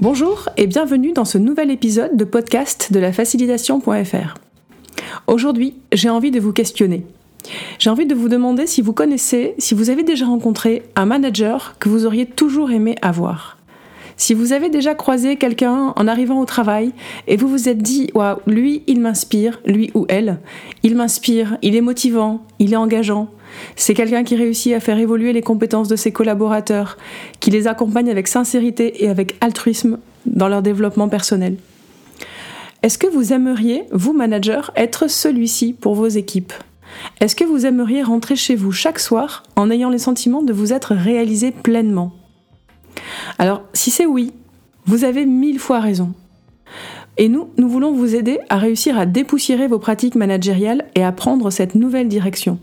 Bonjour et bienvenue dans ce nouvel épisode de podcast de la facilitation.fr. Aujourd'hui, j'ai envie de vous questionner. J'ai envie de vous demander si vous connaissez, si vous avez déjà rencontré un manager que vous auriez toujours aimé avoir. Si vous avez déjà croisé quelqu'un en arrivant au travail et vous vous êtes dit waouh, lui, il m'inspire, lui ou elle, il m'inspire, il est motivant, il est engageant. C'est quelqu'un qui réussit à faire évoluer les compétences de ses collaborateurs, qui les accompagne avec sincérité et avec altruisme dans leur développement personnel. Est-ce que vous aimeriez, vous manager, être celui-ci pour vos équipes? Est-ce que vous aimeriez rentrer chez vous chaque soir en ayant le sentiment de vous être réalisé pleinement? Alors, si c'est oui, vous avez mille fois raison. Et nous, nous voulons vous aider à réussir à dépoussiérer vos pratiques managériales et à prendre cette nouvelle direction.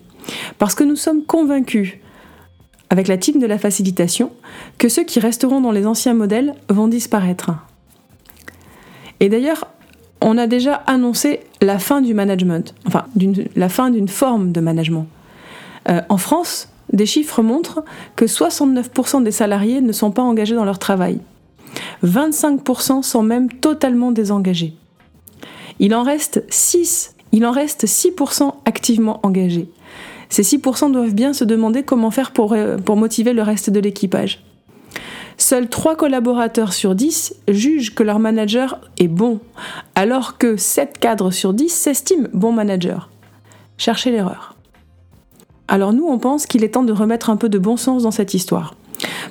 Parce que nous sommes convaincus, avec la team de la facilitation, que ceux qui resteront dans les anciens modèles vont disparaître. Et d'ailleurs, on a déjà annoncé la fin du management, enfin la fin d'une forme de management. Euh, en France, des chiffres montrent que 69% des salariés ne sont pas engagés dans leur travail. 25% sont même totalement désengagés. Il en reste 6, il en reste 6% activement engagés. Ces 6% doivent bien se demander comment faire pour, euh, motiver le reste de l'équipage. Seuls 3 collaborateurs sur 10 jugent que leur manager est bon, alors que 7 cadres sur 10 s'estiment bon manager. Cherchez l'erreur. Alors nous, on pense qu'il est temps de remettre un peu de bon sens dans cette histoire.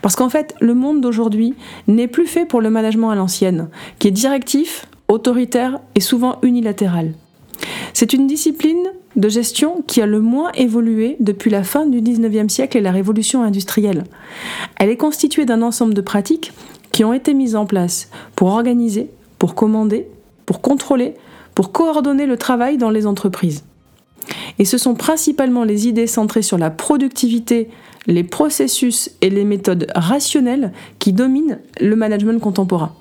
Parce qu'en fait, le monde d'aujourd'hui n'est plus fait pour le management à l'ancienne, qui est directif, autoritaire et souvent unilatéral. C'est une discipline de gestion qui a le moins évolué depuis la fin du 19e siècle et la révolution industrielle. Elle est constituée d'un ensemble de pratiques qui ont été mises en place pour organiser, pour commander, pour contrôler, pour coordonner le travail dans les entreprises. Et ce sont principalement les idées centrées sur la productivité, les processus et les méthodes rationnelles qui dominent le management contemporain.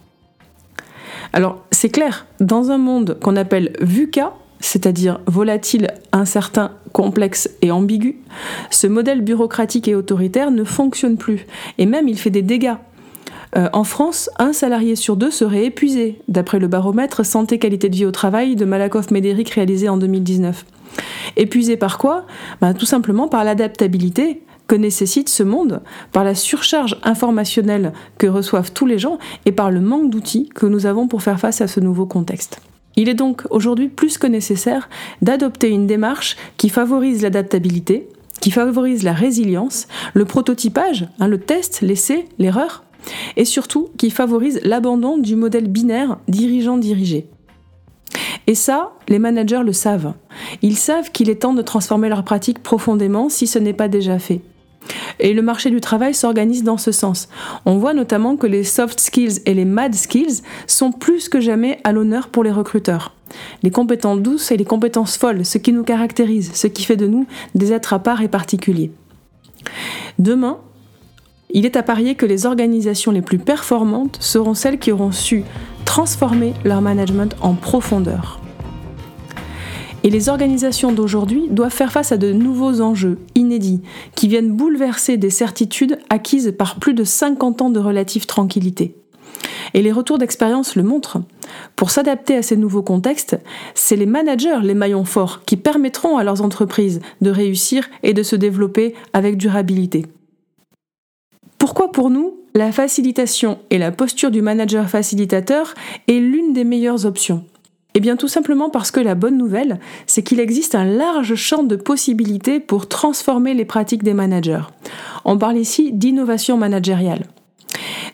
Alors, c'est clair, dans un monde qu'on appelle VUCA, c'est-à-dire volatile, incertain, complexe et ambigu, ce modèle bureaucratique et autoritaire ne fonctionne plus, et même il fait des dégâts. Euh, en France, un salarié sur deux serait épuisé, d'après le baromètre Santé Qualité de vie au travail de Malakoff-Médéric réalisé en 2019. Épuisé par quoi? Ben, Tout simplement par l'adaptabilité que nécessite ce monde, par la surcharge informationnelle que reçoivent tous les gens et par le manque d'outils que nous avons pour faire face à ce nouveau contexte. Il est donc aujourd'hui plus que nécessaire d'adopter une démarche qui favorise l'adaptabilité, qui favorise la résilience, le prototypage, hein, le test, l'essai, l'erreur, et surtout qui favorise l'abandon du modèle binaire dirigeant-dirigé. Et ça, les managers le savent. Ils savent qu'il est temps de transformer leurs pratiques profondément si ce n'est pas déjà fait. Et le marché du travail s'organise dans ce sens. On voit notamment que les soft skills et les mad skills sont plus que jamais à l'honneur pour les recruteurs. Les compétences douces et les compétences folles, ce qui nous caractérise, ce qui fait de nous des êtres à part et particuliers. Demain, il est à parier que les organisations les plus performantes seront celles qui auront su transformer leur management en profondeur. Et les organisations d'aujourd'hui doivent faire face à de nouveaux enjeux inédits qui viennent bouleverser des certitudes acquises par plus de 50 ans de relative tranquillité. Et les retours d'expérience le montrent. Pour s'adapter à ces nouveaux contextes, c'est les managers, les maillons forts, qui permettront à leurs entreprises de réussir et de se développer avec durabilité. Pourquoi pour nous, la facilitation et la posture du manager facilitateur est l'une des meilleures options? Eh bien tout simplement parce que la bonne nouvelle, c'est qu'il existe un large champ de possibilités pour transformer les pratiques des managers. On parle ici d'innovation managériale.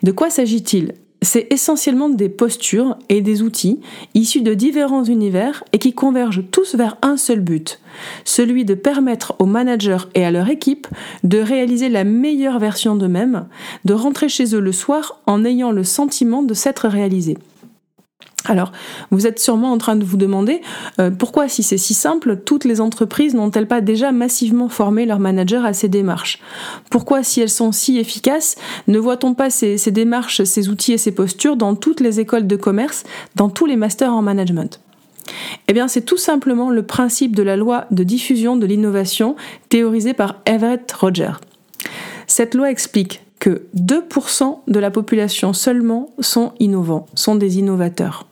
De quoi s'agit-il? C'est essentiellement des postures et des outils issus de différents univers et qui convergent tous vers un seul but, celui de permettre aux managers et à leur équipe de réaliser la meilleure version d'eux-mêmes, de rentrer chez eux le soir en ayant le sentiment de s'être réalisés. Alors, vous êtes sûrement en train de vous demander euh, pourquoi, si c'est si simple, toutes les entreprises n'ont-elles pas déjà massivement formé leurs managers à ces démarches? Pourquoi, si elles sont si efficaces, ne voit-on pas ces, ces démarches, ces outils et ces postures dans toutes les écoles de commerce, dans tous les masters en management? Eh bien, c'est tout simplement le principe de la loi de diffusion de l'innovation théorisée par Everett Roger. Cette loi explique que 2% de la population seulement sont innovants, sont des innovateurs.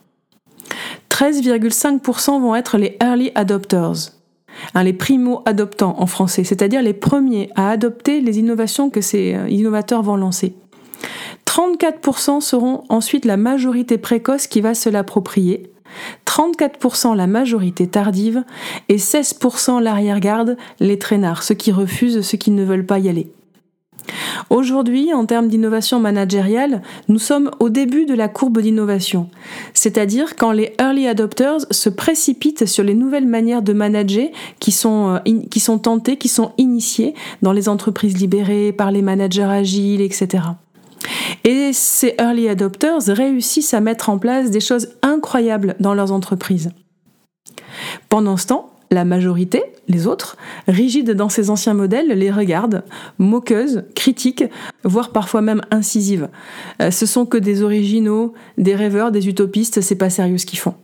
13,5% vont être les early adopters, hein, les primo-adoptants en français, c'est-à-dire les premiers à adopter les innovations que ces euh, innovateurs vont lancer. 34% seront ensuite la majorité précoce qui va se l'approprier, 34% la majorité tardive et 16% l'arrière-garde, les traînards, ceux qui refusent, ceux qui ne veulent pas y aller. Aujourd'hui, en termes d'innovation managériale, nous sommes au début de la courbe d'innovation, c'est-à-dire quand les early adopters se précipitent sur les nouvelles manières de manager qui sont, euh, qui sont tentées, qui sont initiées dans les entreprises libérées, par les managers agiles, etc. Et ces early adopters réussissent à mettre en place des choses incroyables dans leurs entreprises. Pendant ce temps, la majorité, les autres, rigides dans ces anciens modèles, les regardent, moqueuses, critiques, voire parfois même incisives. Euh, ce sont que des originaux, des rêveurs, des utopistes, c'est pas sérieux ce qu'ils font.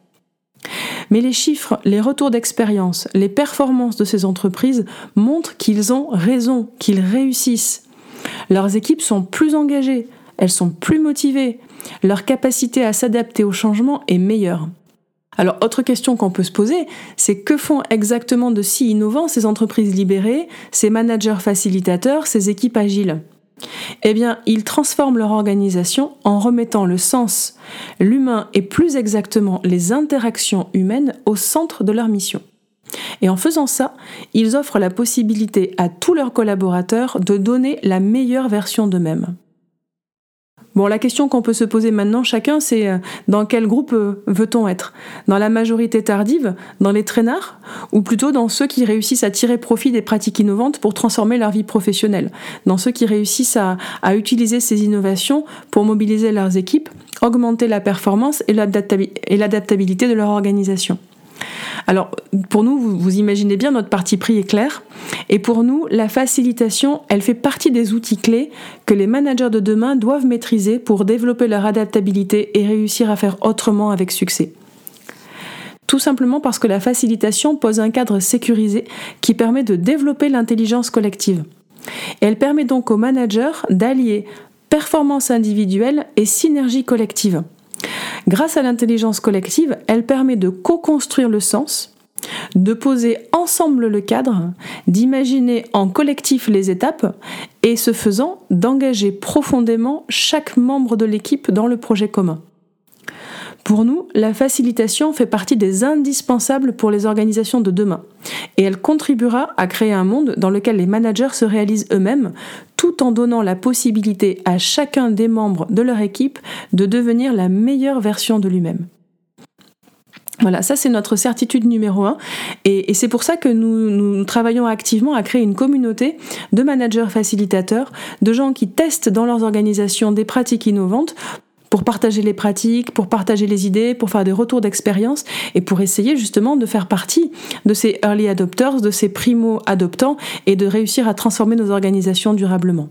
Mais les chiffres, les retours d'expérience, les performances de ces entreprises montrent qu'ils ont raison, qu'ils réussissent. Leurs équipes sont plus engagées, elles sont plus motivées, leur capacité à s'adapter au changement est meilleure. Alors, autre question qu'on peut se poser, c'est que font exactement de si innovants ces entreprises libérées, ces managers facilitateurs, ces équipes agiles? Eh bien, ils transforment leur organisation en remettant le sens, l'humain et plus exactement les interactions humaines au centre de leur mission. Et en faisant ça, ils offrent la possibilité à tous leurs collaborateurs de donner la meilleure version d'eux-mêmes. Bon, la question qu'on peut se poser maintenant chacun, c'est euh, dans quel groupe euh, veut-on être? Dans la majorité tardive, dans les traînards, ou plutôt dans ceux qui réussissent à tirer profit des pratiques innovantes pour transformer leur vie professionnelle? Dans ceux qui réussissent à, à utiliser ces innovations pour mobiliser leurs équipes, augmenter la performance et l'adaptabilité de leur organisation alors, pour nous, vous, imaginez bien, notre parti pris est clair. Et pour nous, la facilitation, elle fait partie des outils clés que les managers de demain doivent maîtriser pour développer leur adaptabilité et réussir à faire autrement avec succès. Tout simplement parce que la facilitation pose un cadre sécurisé qui permet de développer l'intelligence collective. Elle permet donc aux managers d'allier performance individuelle et synergie collective. Grâce à l'intelligence collective, elle permet de co-construire le sens, de poser ensemble le cadre, d'imaginer en collectif les étapes et ce faisant d'engager profondément chaque membre de l'équipe dans le projet commun. Pour nous, la facilitation fait partie des indispensables pour les organisations de demain et elle contribuera à créer un monde dans lequel les managers se réalisent eux-mêmes tout en donnant la possibilité à chacun des membres de leur équipe de devenir la meilleure version de lui-même. Voilà, ça c'est notre certitude numéro un. Et, c'est pour ça que nous, travaillons activement à créer une communauté de managers facilitateurs, de gens qui testent dans leurs organisations des pratiques innovantes pour partager les pratiques, pour partager les idées, pour faire des retours d'expérience et pour essayer justement de faire partie de ces early adopters, de ces primo-adoptants et de réussir à transformer nos organisations durablement.